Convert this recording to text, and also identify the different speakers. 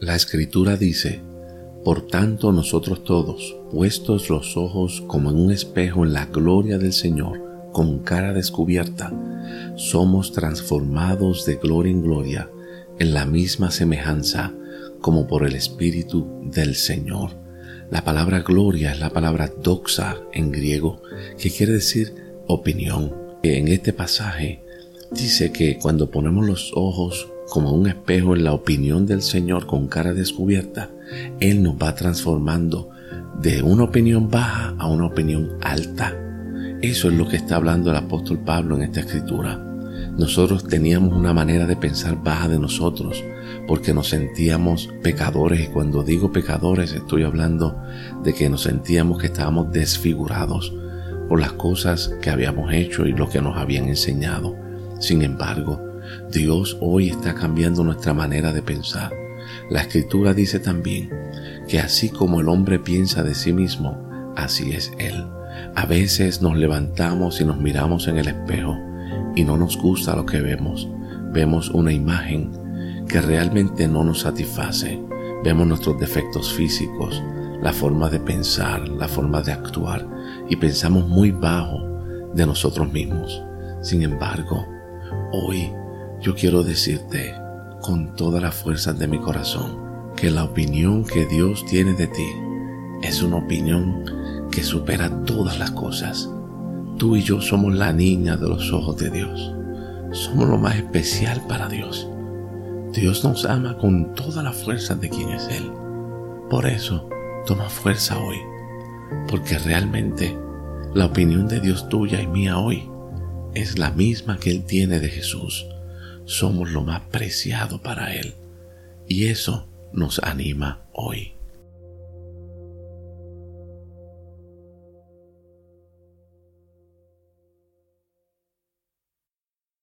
Speaker 1: La escritura dice, Por tanto nosotros todos, puestos los ojos como en un espejo en la gloria del Señor, con cara descubierta, somos transformados de gloria en gloria en la misma semejanza como por el Espíritu del Señor. La palabra gloria es la palabra doxa en griego, que quiere decir opinión. En este pasaje dice que cuando ponemos los ojos como un espejo en la opinión del Señor con cara descubierta, Él nos va transformando de una opinión baja a una opinión alta. Eso es lo que está hablando el apóstol Pablo en esta escritura. Nosotros teníamos una manera de pensar baja de nosotros porque nos sentíamos pecadores y cuando digo pecadores estoy hablando de que nos sentíamos que estábamos desfigurados por las cosas que habíamos hecho y lo que nos habían enseñado. Sin embargo, Dios hoy está cambiando nuestra manera de pensar. La escritura dice también que así como el hombre piensa de sí mismo, así es Él. A veces nos levantamos y nos miramos en el espejo y no nos gusta lo que vemos. Vemos una imagen que realmente no nos satisface. Vemos nuestros defectos físicos, la forma de pensar, la forma de actuar y pensamos muy bajo de nosotros mismos. Sin embargo, hoy yo quiero decirte con todas las fuerzas de mi corazón que la opinión que Dios tiene de ti es una opinión que supera todas las cosas. Tú y yo somos la niña de los ojos de Dios. Somos lo más especial para Dios. Dios nos ama con todas las fuerzas de quien es Él. Por eso, toma fuerza hoy, porque realmente la opinión de Dios tuya y mía hoy es la misma que Él tiene de Jesús somos lo más preciado para Él. Y eso nos anima hoy.